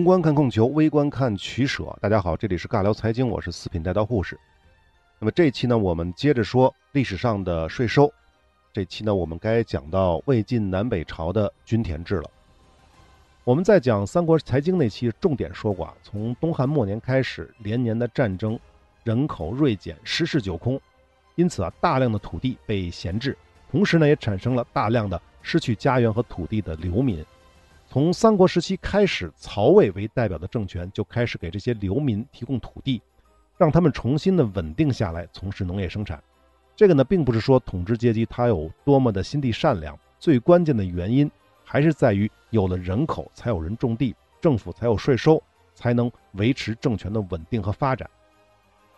宏观看供求，微观看取舍。大家好，这里是尬聊财经，我是四品带刀护士。那么这一期呢，我们接着说历史上的税收。这期呢，我们该讲到魏晋南北朝的均田制了。我们在讲三国财经那期重点说过啊，从东汉末年开始，连年的战争，人口锐减，十室九空，因此啊，大量的土地被闲置，同时呢，也产生了大量的失去家园和土地的流民。从三国时期开始，曹魏为代表的政权就开始给这些流民提供土地，让他们重新的稳定下来，从事农业生产。这个呢，并不是说统治阶级他有多么的心地善良，最关键的原因还是在于有了人口，才有人种地，政府才有税收，才能维持政权的稳定和发展。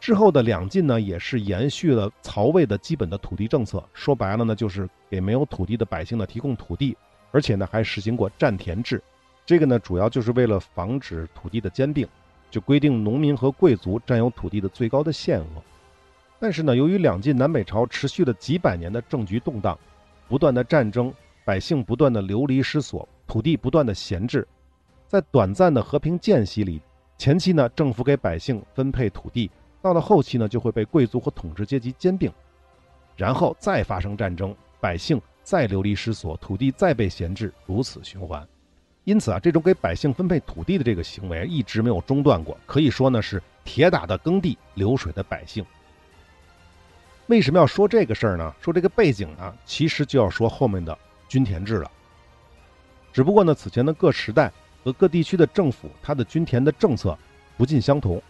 之后的两晋呢，也是延续了曹魏的基本的土地政策，说白了呢，就是给没有土地的百姓呢提供土地。而且呢，还实行过占田制，这个呢，主要就是为了防止土地的兼并，就规定农民和贵族占有土地的最高的限额。但是呢，由于两晋南北朝持续了几百年的政局动荡，不断的战争，百姓不断的流离失所，土地不断的闲置，在短暂的和平间隙里，前期呢，政府给百姓分配土地，到了后期呢，就会被贵族和统治阶级兼并，然后再发生战争，百姓。再流离失所，土地再被闲置，如此循环。因此啊，这种给百姓分配土地的这个行为一直没有中断过，可以说呢是铁打的耕地，流水的百姓。为什么要说这个事儿呢？说这个背景呢，其实就要说后面的均田制了。只不过呢，此前的各时代和各地区的政府，它的均田的政策不尽相同。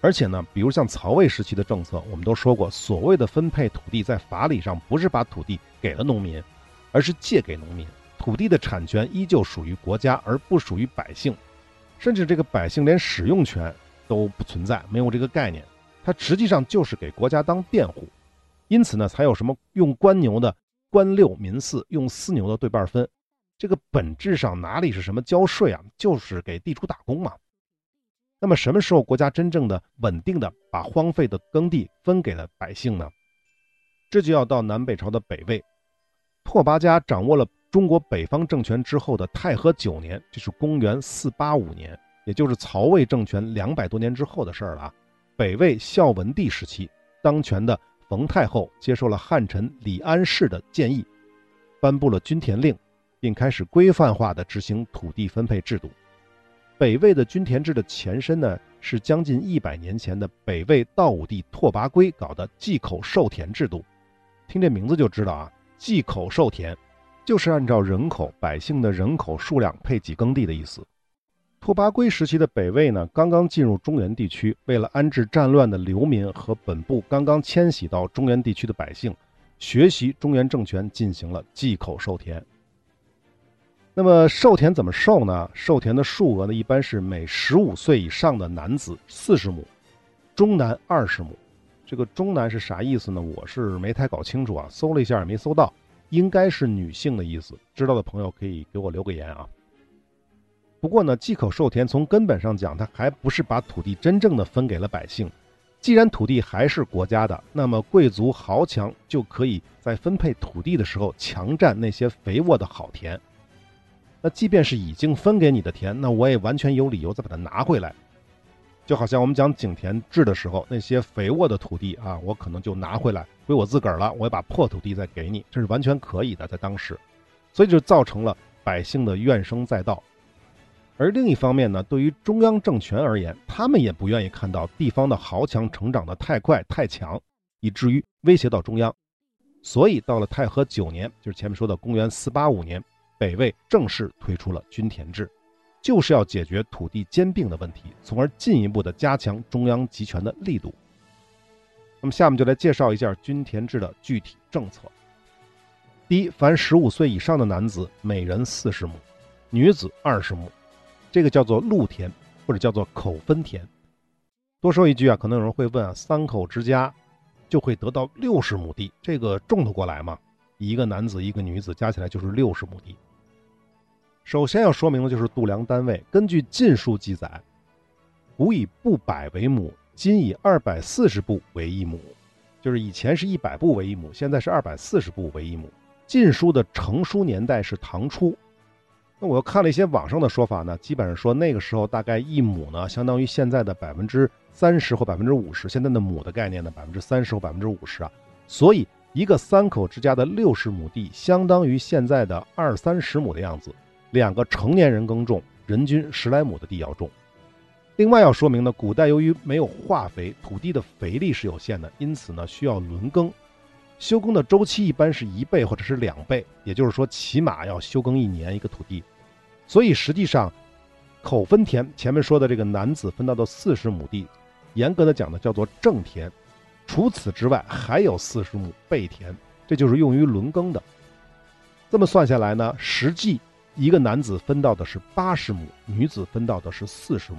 而且呢，比如像曹魏时期的政策，我们都说过，所谓的分配土地，在法理上不是把土地给了农民，而是借给农民，土地的产权依旧属于国家，而不属于百姓，甚至这个百姓连使用权都不存在，没有这个概念，它实际上就是给国家当佃户，因此呢，才有什么用官牛的官六民四，用私牛的对半分，这个本质上哪里是什么交税啊，就是给地主打工嘛。那么什么时候国家真正的稳定的把荒废的耕地分给了百姓呢？这就要到南北朝的北魏，拓跋家掌握了中国北方政权之后的太和九年，这是公元四八五年，也就是曹魏政权两百多年之后的事儿了。北魏孝文帝时期，当权的冯太后接受了汉臣李安世的建议，颁布了均田令，并开始规范化的执行土地分配制度。北魏的均田制的前身呢，是将近一百年前的北魏道武帝拓跋圭搞的祭口授田制度。听这名字就知道啊，祭口授田就是按照人口百姓的人口数量配给耕地的意思。拓跋圭时期的北魏呢，刚刚进入中原地区，为了安置战乱的流民和本部刚刚迁徙到中原地区的百姓，学习中原政权，进行了祭口授田。那么授田怎么授呢？授田的数额呢，一般是每十五岁以上的男子四十亩，中男二十亩。这个中男是啥意思呢？我是没太搞清楚啊，搜了一下也没搜到，应该是女性的意思。知道的朋友可以给我留个言啊。不过呢，忌口授田从根本上讲，它还不是把土地真正的分给了百姓。既然土地还是国家的，那么贵族豪强就可以在分配土地的时候强占那些肥沃的好田。那即便是已经分给你的田，那我也完全有理由再把它拿回来。就好像我们讲井田制的时候，那些肥沃的土地啊，我可能就拿回来归我自个儿了。我要把破土地再给你，这是完全可以的，在当时，所以就造成了百姓的怨声载道。而另一方面呢，对于中央政权而言，他们也不愿意看到地方的豪强成长的太快太强，以至于威胁到中央。所以到了太和九年，就是前面说的公元四八五年。北魏正式推出了均田制，就是要解决土地兼并的问题，从而进一步的加强中央集权的力度。那么，下面就来介绍一下均田制的具体政策。第一，凡十五岁以上的男子，每人四十亩；女子二十亩，这个叫做禄田，或者叫做口分田。多说一句啊，可能有人会问啊，三口之家就会得到六十亩地，这个种得过来吗？一个男子一个女子加起来就是六十亩地。首先要说明的就是度量单位。根据《晋书》记载，古以布百为亩，今以二百四十步为一亩，就是以前是一百步为一亩，现在是二百四十步为一亩。《晋书》的成书年代是唐初，那我又看了一些网上的说法呢，基本上说那个时候大概一亩呢，相当于现在的百分之三十或百分之五十，现在的亩的概念呢，百分之三十或百分之五十啊。所以一个三口之家的六十亩地，相当于现在的二三十亩的样子。两个成年人耕种，人均十来亩的地要种。另外要说明呢，古代由于没有化肥，土地的肥力是有限的，因此呢需要轮耕。休耕的周期一般是一倍或者是两倍，也就是说，起码要休耕一年一个土地。所以实际上，口分田前面说的这个男子分到的四十亩地，严格的讲呢叫做正田。除此之外，还有四十亩备田，这就是用于轮耕的。这么算下来呢，实际一个男子分到的是八十亩，女子分到的是四十亩。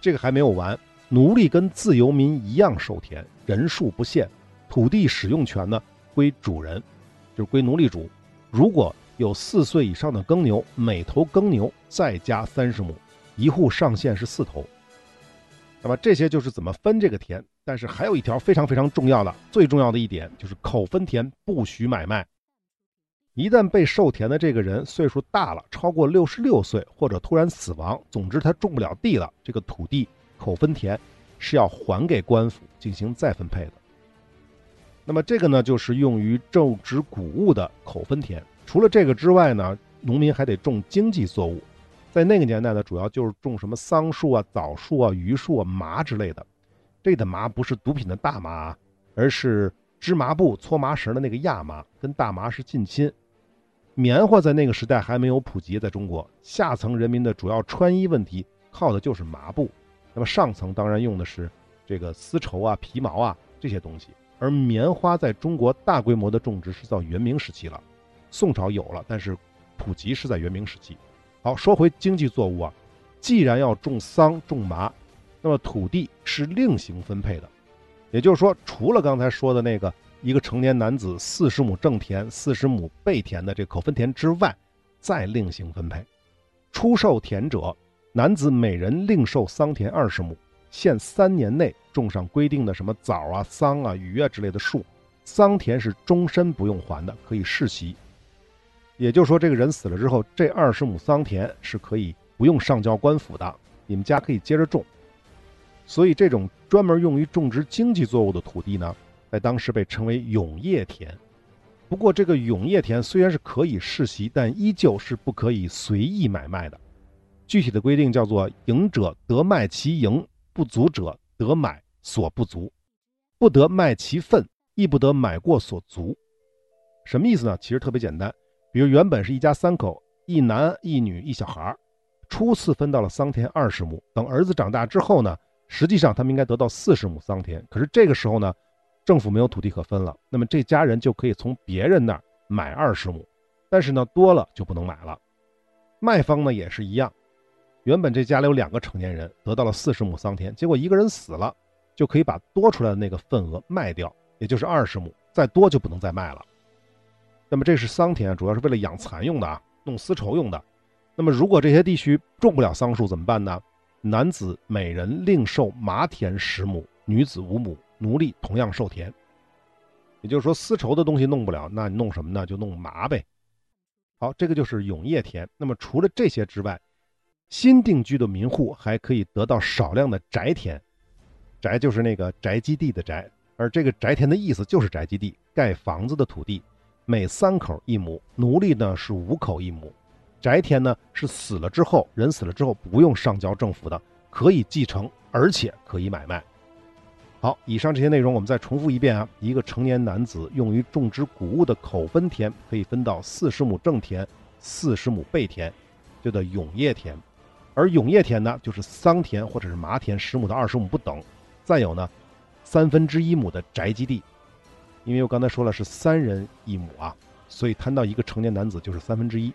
这个还没有完，奴隶跟自由民一样受田，人数不限。土地使用权呢归主人，就是归奴隶主。如果有四岁以上的耕牛，每头耕牛再加三十亩，一户上限是四头。那么这些就是怎么分这个田。但是还有一条非常非常重要的、最重要的一点，就是口分田不许买卖。一旦被授田的这个人岁数大了，超过六十六岁，或者突然死亡，总之他种不了地了，这个土地口分田是要还给官府进行再分配的。那么这个呢，就是用于种植谷物的口分田。除了这个之外呢，农民还得种经济作物。在那个年代呢，主要就是种什么桑树啊、枣树啊、榆树啊、麻之类的。这的麻不是毒品的大麻，而是织麻布、搓麻绳的那个亚麻，跟大麻是近亲。棉花在那个时代还没有普及，在中国下层人民的主要穿衣问题靠的就是麻布。那么上层当然用的是这个丝绸啊、皮毛啊这些东西。而棉花在中国大规模的种植是到元明时期了，宋朝有了，但是普及是在元明时期。好，说回经济作物啊，既然要种桑、种麻，那么土地是另行分配的，也就是说，除了刚才说的那个一个成年男子四十亩正田、四十亩备田的这口分田之外，再另行分配。出售田者，男子每人另售桑田二十亩。限三年内种上规定的什么枣啊、桑啊、榆啊之类的树，桑田是终身不用还的，可以世袭。也就是说，这个人死了之后，这二十亩桑田是可以不用上交官府的，你们家可以接着种。所以，这种专门用于种植经济作物的土地呢，在当时被称为永业田。不过，这个永业田虽然是可以世袭，但依旧是不可以随意买卖的。具体的规定叫做：赢者得卖其赢。不足者得买所不足，不得卖其份，亦不得买过所足。什么意思呢？其实特别简单。比如原本是一家三口，一男一女一小孩初次分到了桑田二十亩。等儿子长大之后呢，实际上他们应该得到四十亩桑田。可是这个时候呢，政府没有土地可分了，那么这家人就可以从别人那儿买二十亩，但是呢，多了就不能买了。卖方呢也是一样。原本这家里有两个成年人，得到了四十亩桑田，结果一个人死了，就可以把多出来的那个份额卖掉，也就是二十亩，再多就不能再卖了。那么这是桑田，主要是为了养蚕用的啊，弄丝绸用的。那么如果这些地区种不了桑树怎么办呢？男子每人另授麻田十亩，女子五亩，奴隶同样受田。也就是说，丝绸的东西弄不了，那你弄什么呢？就弄麻呗。好，这个就是永业田。那么除了这些之外，新定居的民户还可以得到少量的宅田，宅就是那个宅基地的宅，而这个宅田的意思就是宅基地，盖房子的土地，每三口一亩，奴隶呢是五口一亩，宅田呢是死了之后，人死了之后不用上交政府的，可以继承，而且可以买卖。好，以上这些内容我们再重复一遍啊，一个成年男子用于种植谷物的口分田可以分到四十亩正田，四十亩背田，就叫永业田。而永业田呢，就是桑田或者是麻田，十亩到二十亩不等。再有呢，三分之一亩的宅基地，因为我刚才说了是三人一亩啊，所以摊到一个成年男子就是三分之一。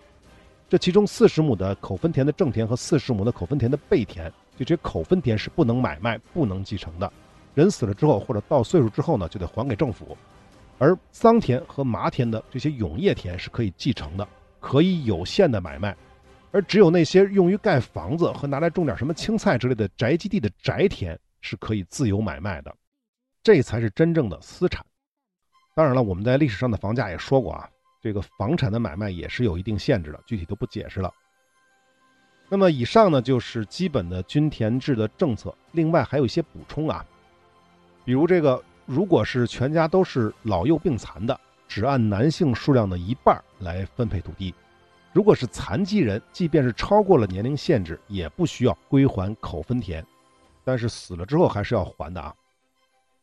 这其中四十亩的口分田的正田和四十亩的口分田的背田，就这口分田是不能买卖、不能继承的。人死了之后或者到岁数之后呢，就得还给政府。而桑田和麻田的这些永业田是可以继承的，可以有限的买卖。而只有那些用于盖房子和拿来种点什么青菜之类的宅基地的宅田是可以自由买卖的，这才是真正的私产。当然了，我们在历史上的房价也说过啊，这个房产的买卖也是有一定限制的，具体都不解释了。那么以上呢就是基本的均田制的政策，另外还有一些补充啊，比如这个如果是全家都是老幼病残的，只按男性数量的一半来分配土地；如果是残疾人，即便是超过了年龄限制，也不需要归还口分田，但是死了之后还是要还的啊。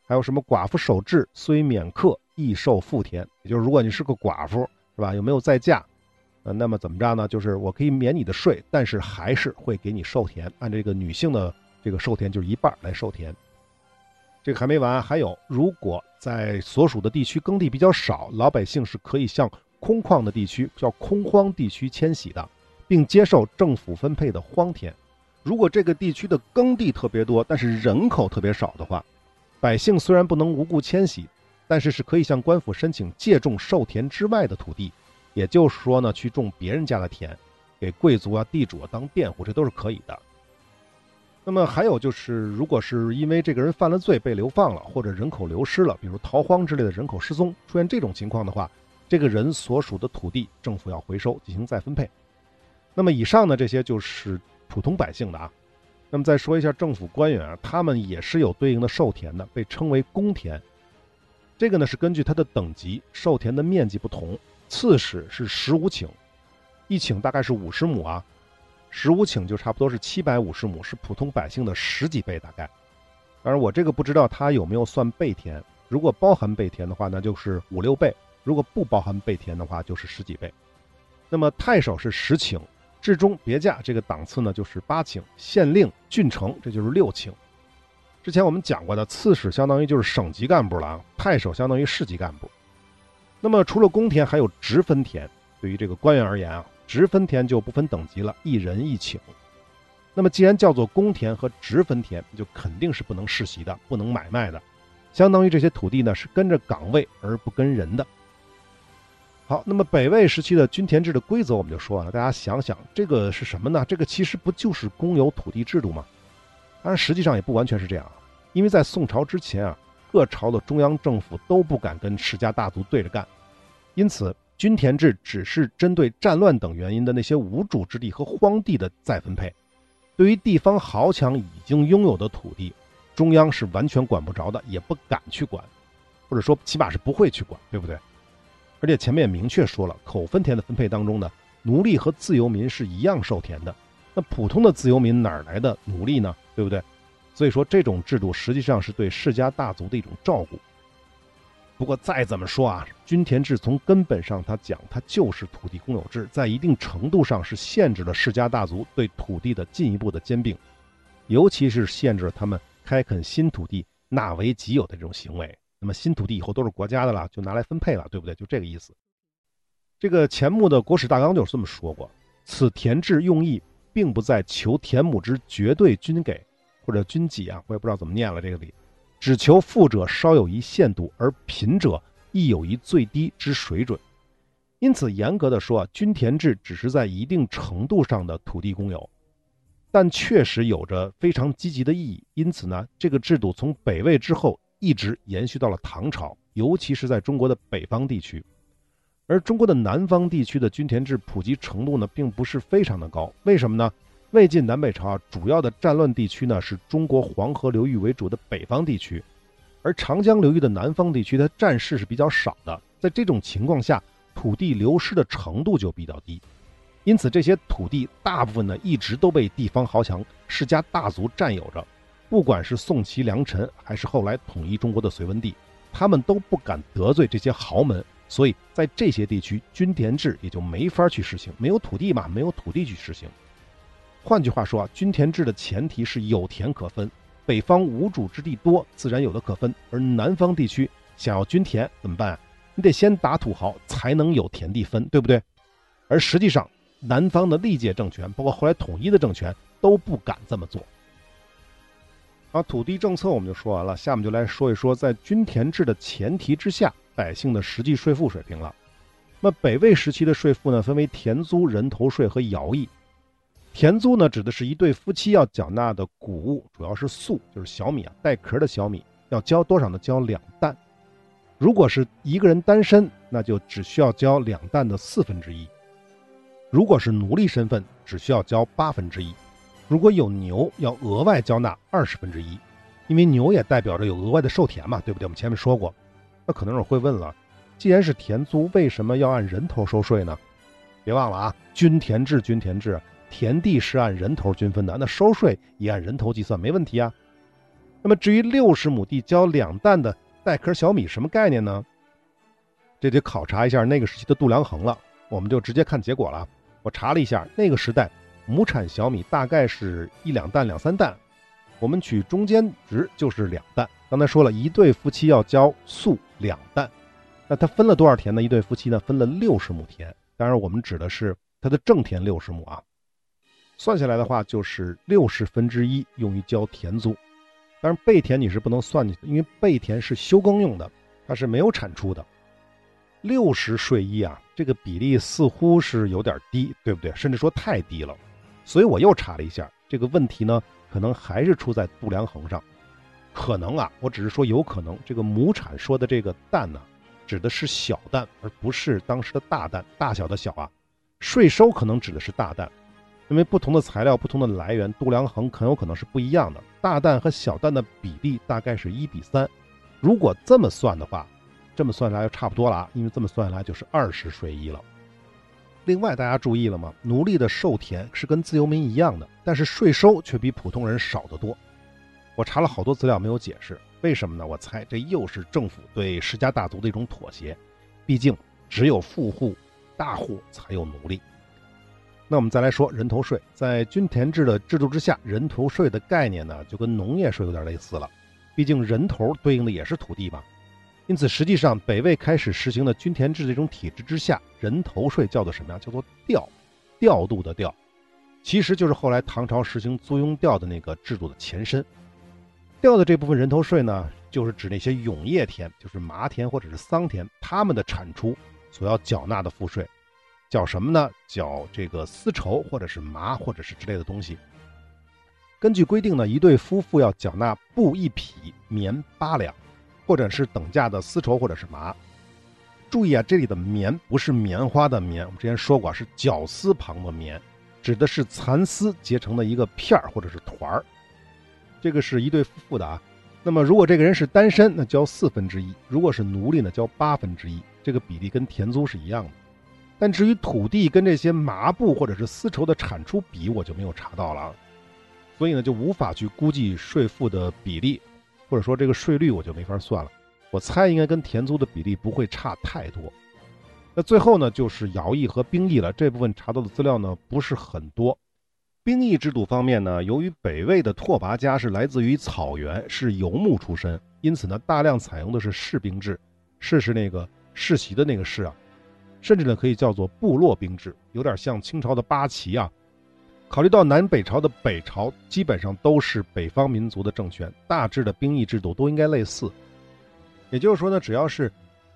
还有什么寡妇守制虽免课亦受赋田，也就是如果你是个寡妇，是吧？有没有再嫁？呃，那么怎么着呢？就是我可以免你的税，但是还是会给你授田，按这个女性的这个授田就是一半来授田。这个还没完，还有如果在所属的地区耕地比较少，老百姓是可以向空旷的地区叫空荒地区迁徙的，并接受政府分配的荒田。如果这个地区的耕地特别多，但是人口特别少的话，百姓虽然不能无故迁徙，但是是可以向官府申请借种授田之外的土地，也就是说呢，去种别人家的田，给贵族啊、地主啊当佃户，这都是可以的。那么还有就是，如果是因为这个人犯了罪被流放了，或者人口流失了，比如逃荒之类的人口失踪，出现这种情况的话，这个人所属的土地政府要回收进行再分配。那么以上呢，这些就是普通百姓的啊。那么再说一下政府官员啊，他们也是有对应的授田的，被称为公田。这个呢是根据它的等级，授田的面积不同。刺史是十五顷，一顷大概是五十亩啊，十五顷就差不多是七百五十亩，是普通百姓的十几倍大概。当然我这个不知道他有没有算备田，如果包含备田的话，那就是五六倍；如果不包含备田的话，就是十几倍。那么太守是十顷。至中别驾这个档次呢，就是八顷；县令、郡丞这就是六顷。之前我们讲过的，刺史相当于就是省级干部了啊，太守相当于市级干部。那么除了公田，还有直分田。对于这个官员而言啊，直分田就不分等级了，一人一顷。那么既然叫做公田和直分田，就肯定是不能世袭的，不能买卖的。相当于这些土地呢，是跟着岗位而不跟人的。好，那么北魏时期的均田制的规则我们就说完了。大家想想，这个是什么呢？这个其实不就是公有土地制度吗？当然，实际上也不完全是这样啊。因为在宋朝之前啊，各朝的中央政府都不敢跟世家大族对着干，因此均田制只是针对战乱等原因的那些无主之地和荒地的再分配。对于地方豪强已经拥有的土地，中央是完全管不着的，也不敢去管，或者说起码是不会去管，对不对？而且前面也明确说了，口分田的分配当中呢，奴隶和自由民是一样受田的。那普通的自由民哪来的奴隶呢？对不对？所以说这种制度实际上是对世家大族的一种照顾。不过再怎么说啊，均田制从根本上它讲，它就是土地公有制，在一定程度上是限制了世家大族对土地的进一步的兼并，尤其是限制了他们开垦新土地纳为己有的这种行为。那么新土地以后都是国家的了，就拿来分配了，对不对？就这个意思。这个钱穆的《国史大纲》就是这么说过：此田制用意，并不在求田亩之绝对均给或者均给啊，我也不知道怎么念了这个里，只求富者稍有一限度，而贫者亦有一最低之水准。因此，严格的说啊，均田制只是在一定程度上的土地公有，但确实有着非常积极的意义。因此呢，这个制度从北魏之后。一直延续到了唐朝，尤其是在中国的北方地区，而中国的南方地区的均田制普及程度呢，并不是非常的高。为什么呢？魏晋南北朝啊，主要的战乱地区呢，是中国黄河流域为主的北方地区，而长江流域的南方地区，它战事是比较少的。在这种情况下，土地流失的程度就比较低，因此这些土地大部分呢，一直都被地方豪强、世家大族占有着。不管是宋齐梁陈，还是后来统一中国的隋文帝，他们都不敢得罪这些豪门，所以在这些地区，均田制也就没法去实行，没有土地嘛，没有土地去实行。换句话说啊，均田制的前提是有田可分，北方无主之地多，自然有的可分，而南方地区想要均田怎么办？你得先打土豪，才能有田地分，对不对？而实际上，南方的历届政权，包括后来统一的政权，都不敢这么做。好，土地政策我们就说完了，下面就来说一说在均田制的前提之下，百姓的实际税赋水平了。那北魏时期的税赋呢，分为田租、人头税和徭役。田租呢，指的是一对夫妻要缴纳的谷物，主要是粟，就是小米啊，带壳的小米，要交多少呢？交两担。如果是一个人单身，那就只需要交两担的四分之一；如果是奴隶身份，只需要交八分之一；如果有牛，要额外交纳二十分之一，因为牛也代表着有额外的授田嘛，对不对？我们前面说过。那可能有人会问了，既然是田租，为什么要按人头收税呢？别忘了啊，均田制，均田制，田地是按人头均分的，那收税也按人头计算，没问题啊。那么至于六十亩地交两担的带壳小米，什么概念呢？这得考察一下那个时期的度量衡了。我们就直接看结果了。我查了一下，那个时代亩产小米大概是一两担、两三担，我们取中间值就是两担。刚才说了一对夫妻要交粟两担，那他分了多少田呢？一对夫妻呢分了六十亩田，当然我们指的是他的正田六十亩啊。算下来的话就是六十分之一用于交田租。但是，备田你是不能算进去，因为备田是休耕用的，它是没有产出的。六十税一啊，这个比例似乎是有点低，对不对？甚至说太低了。所以我又查了一下，这个问题呢，可能还是出在度量衡上。可能啊，我只是说有可能，这个亩产说的这个担呢，指的是小担，而不是当时的大担，大小的小啊。税收可能指的是大担。因为不同的材料、不同的来源，度量衡很有可能是不一样的。大担和小担的比例大概是一比三。如果这么算的话，这么算下来就差不多了啊。因为这么算下来就是二十税一了。另外，大家注意了吗？奴隶的授田是跟自由民一样的，但是税收却比普通人少得多。我查了好多资料，没有解释为什么呢？我猜这又是政府对世家大族的一种妥协。毕竟只有富户、大户才有奴隶。那我们再来说人头税，在均田制的制度之下，人头税的概念呢，就跟农业税有点类似了。毕竟人头对应的也是土地嘛，因此实际上北魏开始实行的均田制这种体制之下，人头税叫做什么呀？叫做调，调度的调，其实就是后来唐朝实行租庸调的那个制度的前身。调的这部分人头税呢，就是指那些永业田，就是麻田或者是桑田，他们的产出所要缴纳的赋税。缴什么呢？缴这个丝绸或者是麻或者是之类的东西。根据规定呢，一对夫妇要缴纳布一匹、棉八两，或者是等价的丝绸或者是麻。注意啊，这里的棉不是棉花的棉，我们之前说过是绞丝旁的棉，指的是蚕丝结成的一个片儿或者是团儿。这个是一对夫妇的啊。那么如果这个人是单身，那交四分之一；如果是奴隶呢，交八分之一。这个比例跟田租是一样的。但至于土地跟这些麻布或者是丝绸的产出比，我就没有查到了，所以呢就无法去估计税负的比例，或者说这个税率我就没法算了。我猜应该跟田租的比例不会差太多。那最后呢就是徭役和兵役了，这部分查到的资料呢不是很多。兵役制度方面呢，由于北魏的拓跋家是来自于草原，是游牧出身，因此呢大量采用的是士兵制，士是那个世袭的那个士啊。甚至呢，可以叫做部落兵制，有点像清朝的八旗啊。考虑到南北朝的北朝基本上都是北方民族的政权，大致的兵役制度都应该类似。也就是说呢，只要是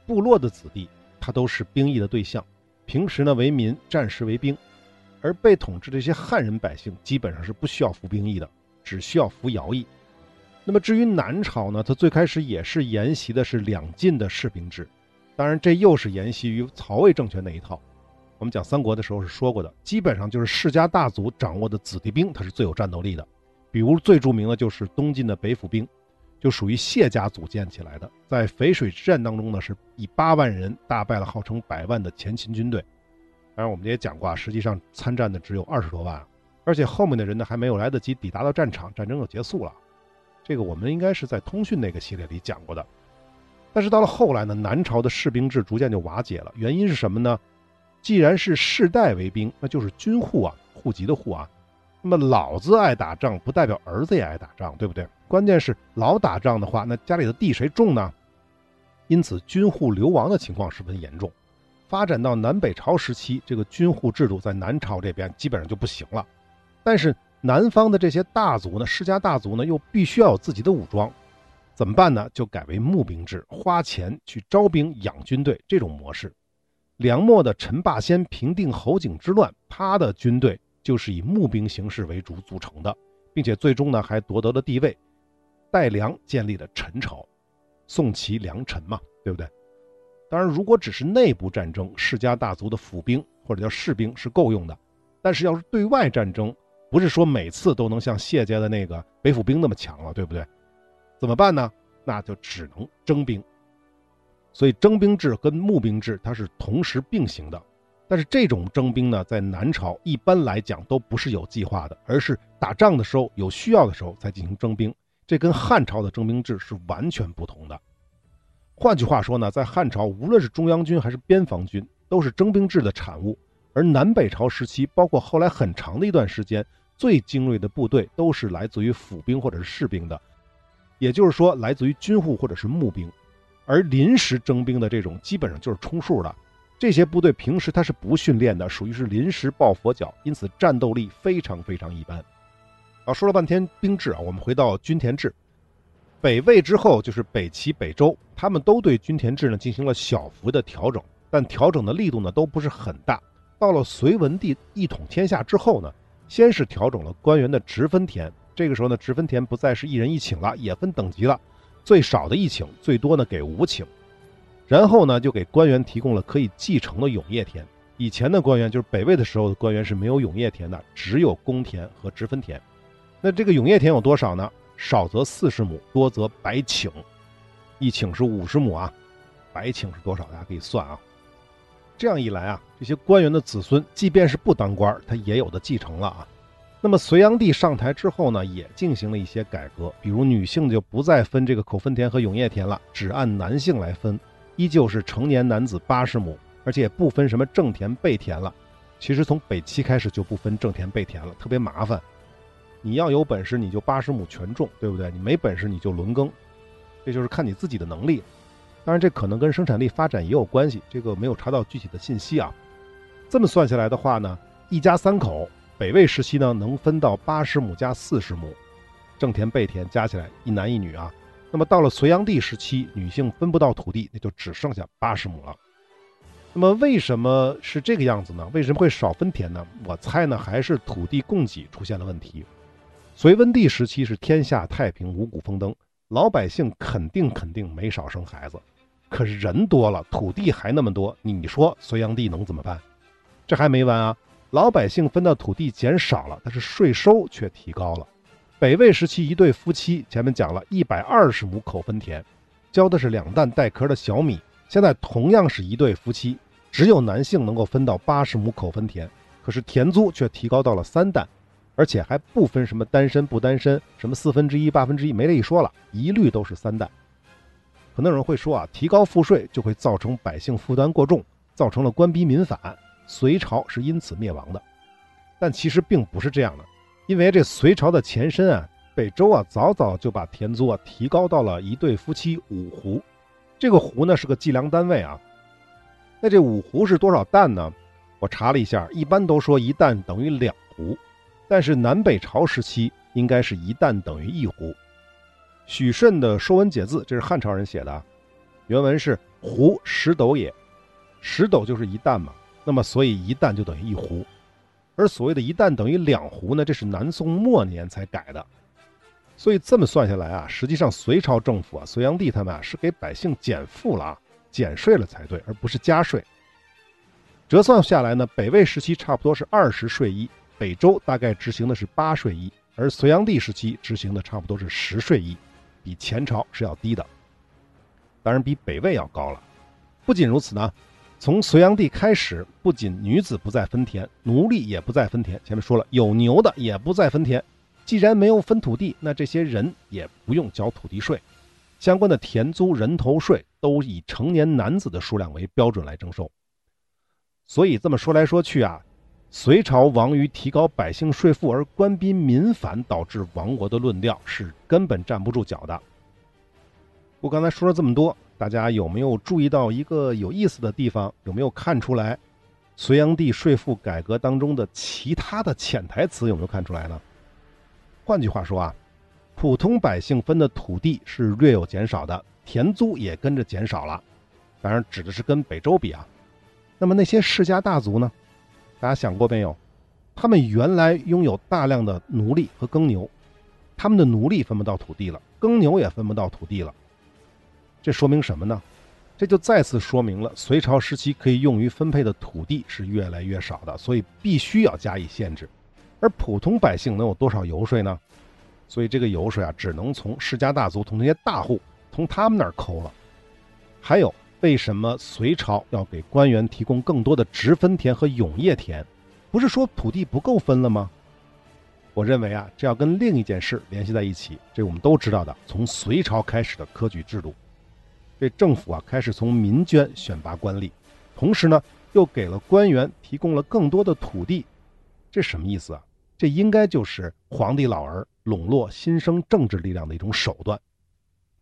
部落的子弟，他都是兵役的对象。平时呢为民，战时为兵。而被统治这些汉人百姓，基本上是不需要服兵役的，只需要服徭役。那么至于南朝呢，它最开始也是沿袭的是两晋的士兵制。当然，这又是沿袭于曹魏政权那一套。我们讲三国的时候是说过的，基本上就是世家大族掌握的子弟兵，他是最有战斗力的。比如最著名的就是东晋的北府兵，就属于谢家组建起来的。在淝水之战当中呢，是以八万人大败了号称百万的前秦军队。当然，我们也讲过，啊，实际上参战的只有二十多万，而且后面的人呢还没有来得及抵达到战场，战争就结束了。这个我们应该是在通讯那个系列里讲过的。但是到了后来呢，南朝的士兵制逐渐就瓦解了。原因是什么呢？既然是世代为兵，那就是军户啊，户籍的户啊。那么老子爱打仗，不代表儿子也爱打仗，对不对？关键是老打仗的话，那家里的地谁种呢？因此，军户流亡的情况十分严重。发展到南北朝时期，这个军户制度在南朝这边基本上就不行了。但是南方的这些大族呢，世家大族呢，又必须要有自己的武装。怎么办呢？就改为募兵制，花钱去招兵养军队这种模式。梁末的陈霸先平定侯景之乱，他的军队就是以募兵形式为主组成的，并且最终呢还夺得了帝位，代梁建立了陈朝，宋齐梁陈嘛。对不对？当然，如果只是内部战争，世家大族的府兵或者叫士兵是够用的。但是要是对外战争，不是说每次都能像谢家的那个北府兵那么强了，对不对？怎么办呢？那就只能征兵。所以征兵制跟募兵制它是同时并行的。但是这种征兵呢，在南朝一般来讲都不是有计划的，而是打仗的时候有需要的时候才进行征兵。这跟汉朝的征兵制是完全不同的。换句话说呢，在汉朝，无论是中央军还是边防军，都是征兵制的产物；而南北朝时期，包括后来很长的一段时间，最精锐的部队都是来自于府兵或者是士兵的，也就是说，来自于军户或者是募兵。而临时征兵的这种，基本上就是充数的。这些部队平时他是不训练的，属于是临时抱佛脚，因此战斗力非常非常一般。啊，说了半天兵制啊，我们回到均田制。北魏之后就是北齐、北周，他们都对均田制呢进行了小幅的调整，但调整的力度呢都不是很大。到了隋文帝一统天下之后呢，先是调整了官员的职分田，这个时候呢，直分田不再是一人一顷了，也分等级了，最少的一顷，最多呢给五顷。然后呢，就给官员提供了可以继承的永业田。以前的官员就是北魏的时候的官员是没有永业田的，只有公田和直分田。那这个永业田有多少呢？少则四十亩，多则百顷，一顷是五十亩啊，百顷是多少？大家可以算啊。这样一来啊，这些官员的子孙，即便是不当官，他也有的继承了啊。那么隋炀帝上台之后呢，也进行了一些改革，比如女性就不再分这个口分田和永业田了，只按男性来分，依旧是成年男子八十亩，而且也不分什么正田背田了。其实从北齐开始就不分正田背田了，特别麻烦。你要有本事，你就八十亩全种，对不对？你没本事，你就轮耕，这就是看你自己的能力。当然，这可能跟生产力发展也有关系，这个没有查到具体的信息啊。这么算下来的话呢，一家三口，北魏时期呢能分到八十亩加四十亩，正田背田加起来一男一女啊。那么到了隋炀帝时期，女性分不到土地，那就只剩下八十亩了。那么为什么是这个样子呢？为什么会少分田呢？我猜呢，还是土地供给出现了问题。隋文帝时期是天下太平，五谷丰登，老百姓肯定肯定没少生孩子，可是人多了，土地还那么多，你说隋炀帝能怎么办？这还没完啊！老百姓分到土地减少了，但是税收却提高了。北魏时期一对夫妻，前面讲了一百二十亩口分田，交的是两担带壳的小米。现在同样是一对夫妻，只有男性能够分到八十亩口分田，可是田租却提高到了三担。而且还不分什么单身不单身，什么四分之一、八分之一，没这一说了，一律都是三担。可能有人会说啊，提高赋税就会造成百姓负担过重，造成了官逼民反，隋朝是因此灭亡的。但其实并不是这样的，因为这隋朝的前身啊，北周啊，早早就把田租啊提高到了一对夫妻五斛。这个斛呢是个计量单位啊。那这五斛是多少担呢？我查了一下，一般都说一担等于两斛。但是南北朝时期应该是一担等于一斛。许慎的《说文解字》，这是汉朝人写的，原文是“斛十斗也”，十斗就是一担嘛，那么所以一担就等于一斛。而所谓的一担等于两斛呢，这是南宋末年才改的。所以这么算下来啊，实际上隋朝政府啊，隋炀帝他们啊是给百姓减负了啊，减税了才对，而不是加税。折算下来呢，北魏时期差不多是二十税一。北周大概执行的是八税一，而隋炀帝时期执行的差不多是十税一，比前朝是要低的，当然比北魏要高了。不仅如此呢，从隋炀帝开始，不仅女子不再分田，奴隶也不再分田。前面说了，有牛的也不再分田。既然没有分土地，那这些人也不用交土地税，相关的田租、人头税都以成年男子的数量为标准来征收。所以这么说来说去啊。隋朝亡于提高百姓税赋而官逼民反导致亡国的论调是根本站不住脚的。我刚才说了这么多，大家有没有注意到一个有意思的地方？有没有看出来隋炀帝税赋改革当中的其他的潜台词？有没有看出来呢？换句话说啊，普通百姓分的土地是略有减少的，田租也跟着减少了。当然指的是跟北周比啊。那么那些世家大族呢？大家想过没有？他们原来拥有大量的奴隶和耕牛，他们的奴隶分不到土地了，耕牛也分不到土地了。这说明什么呢？这就再次说明了隋朝时期可以用于分配的土地是越来越少的，所以必须要加以限制。而普通百姓能有多少油税呢？所以这个油税啊，只能从世家大族、从那些大户、从他们那儿抠了。还有，为什么隋朝要给官员提供更多的直分田和永业田？不是说土地不够分了吗？我认为啊，这要跟另一件事联系在一起。这我们都知道的，从隋朝开始的科举制度，这政府啊开始从民捐选拔官吏，同时呢又给了官员提供了更多的土地。这什么意思啊？这应该就是皇帝老儿笼络新生政治力量的一种手段。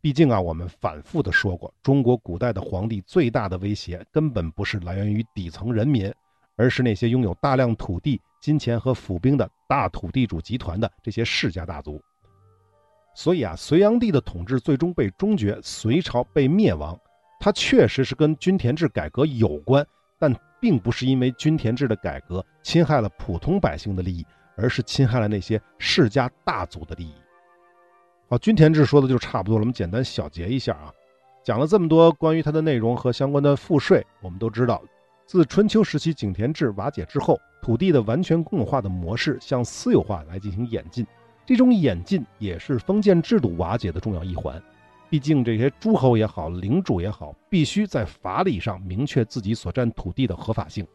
毕竟啊，我们反复的说过，中国古代的皇帝最大的威胁根本不是来源于底层人民，而是那些拥有大量土地。金钱和府兵的大土地主集团的这些世家大族，所以啊，隋炀帝的统治最终被终结，隋朝被灭亡，它确实是跟均田制改革有关，但并不是因为均田制的改革侵害了普通百姓的利益，而是侵害了那些世家大族的利益。好，均田制说的就差不多了，我们简单小结一下啊，讲了这么多关于它的内容和相关的赋税，我们都知道，自春秋时期井田制瓦解之后。土地的完全公有化的模式向私有化来进行演进，这种演进也是封建制度瓦解的重要一环。毕竟这些诸侯也好，领主也好，必须在法理上明确自己所占土地的合法性。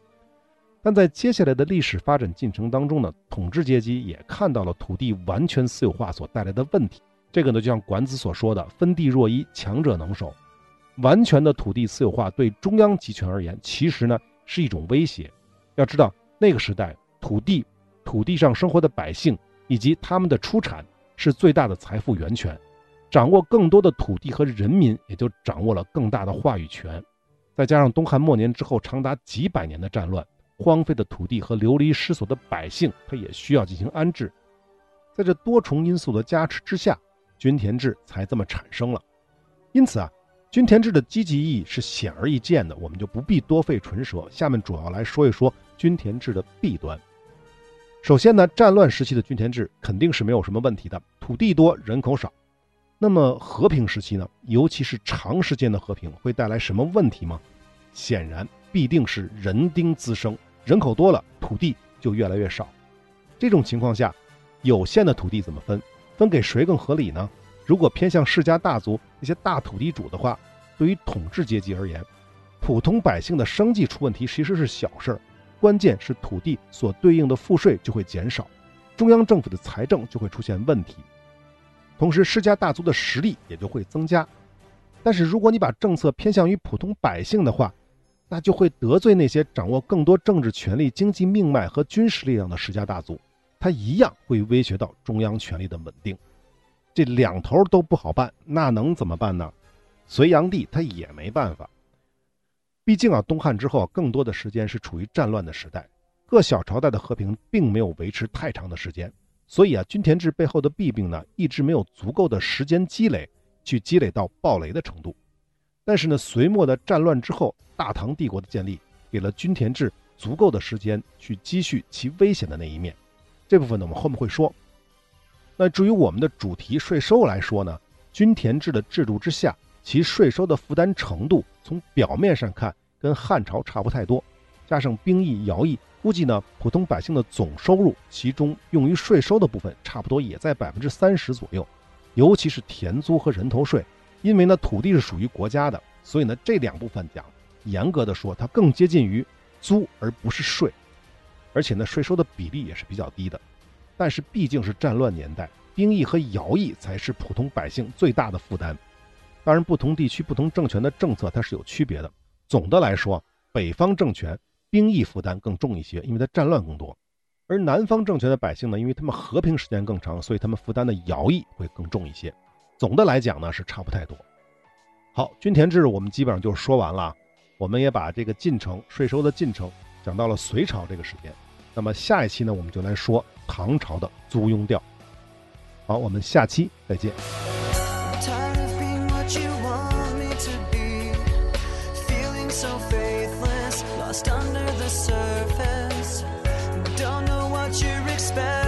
但在接下来的历史发展进程当中呢，统治阶级也看到了土地完全私有化所带来的问题。这个呢，就像管子所说的“分地若一，强者能守”。完全的土地私有化对中央集权而言，其实呢是一种威胁。要知道。那个时代，土地、土地上生活的百姓以及他们的出产是最大的财富源泉，掌握更多的土地和人民，也就掌握了更大的话语权。再加上东汉末年之后长达几百年的战乱，荒废的土地和流离失所的百姓，他也需要进行安置。在这多重因素的加持之下，均田制才这么产生了。因此啊。均田制的积极意义是显而易见的，我们就不必多费唇舌。下面主要来说一说均田制的弊端。首先呢，战乱时期的均田制肯定是没有什么问题的，土地多，人口少。那么和平时期呢，尤其是长时间的和平，会带来什么问题吗？显然必定是人丁滋生，人口多了，土地就越来越少。这种情况下，有限的土地怎么分？分给谁更合理呢？如果偏向世家大族那些大土地主的话，对于统治阶级而言，普通百姓的生计出问题其实是小事儿，关键是土地所对应的赋税就会减少，中央政府的财政就会出现问题，同时世家大族的实力也就会增加。但是如果你把政策偏向于普通百姓的话，那就会得罪那些掌握更多政治权力、经济命脉和军事力量的世家大族，他一样会威胁到中央权力的稳定。这两头都不好办，那能怎么办呢？隋炀帝他也没办法。毕竟啊，东汉之后更多的时间是处于战乱的时代，各小朝代的和平并没有维持太长的时间，所以啊，均田制背后的弊病呢，一直没有足够的时间积累，去积累到暴雷的程度。但是呢，隋末的战乱之后，大唐帝国的建立，给了均田制足够的时间去积蓄其危险的那一面。这部分呢，我们后面会说。那至于我们的主题税收来说呢，均田制的制度之下，其税收的负担程度从表面上看跟汉朝差不太多，加上兵役、徭役，估计呢普通百姓的总收入，其中用于税收的部分差不多也在百分之三十左右，尤其是田租和人头税，因为呢土地是属于国家的，所以呢这两部分讲，严格的说它更接近于租而不是税，而且呢税收的比例也是比较低的。但是毕竟是战乱年代，兵役和徭役才是普通百姓最大的负担。当然，不同地区、不同政权的政策它是有区别的。总的来说，北方政权兵役负担更重一些，因为它战乱更多；而南方政权的百姓呢，因为他们和平时间更长，所以他们负担的徭役会更重一些。总的来讲呢，是差不太多。好，均田制我们基本上就说完了，我们也把这个进程、税收的进程讲到了隋朝这个时间。那么下一期呢，我们就来说唐朝的租庸调。好，我们下期再见。just under the surface. Don't know what you're expecting.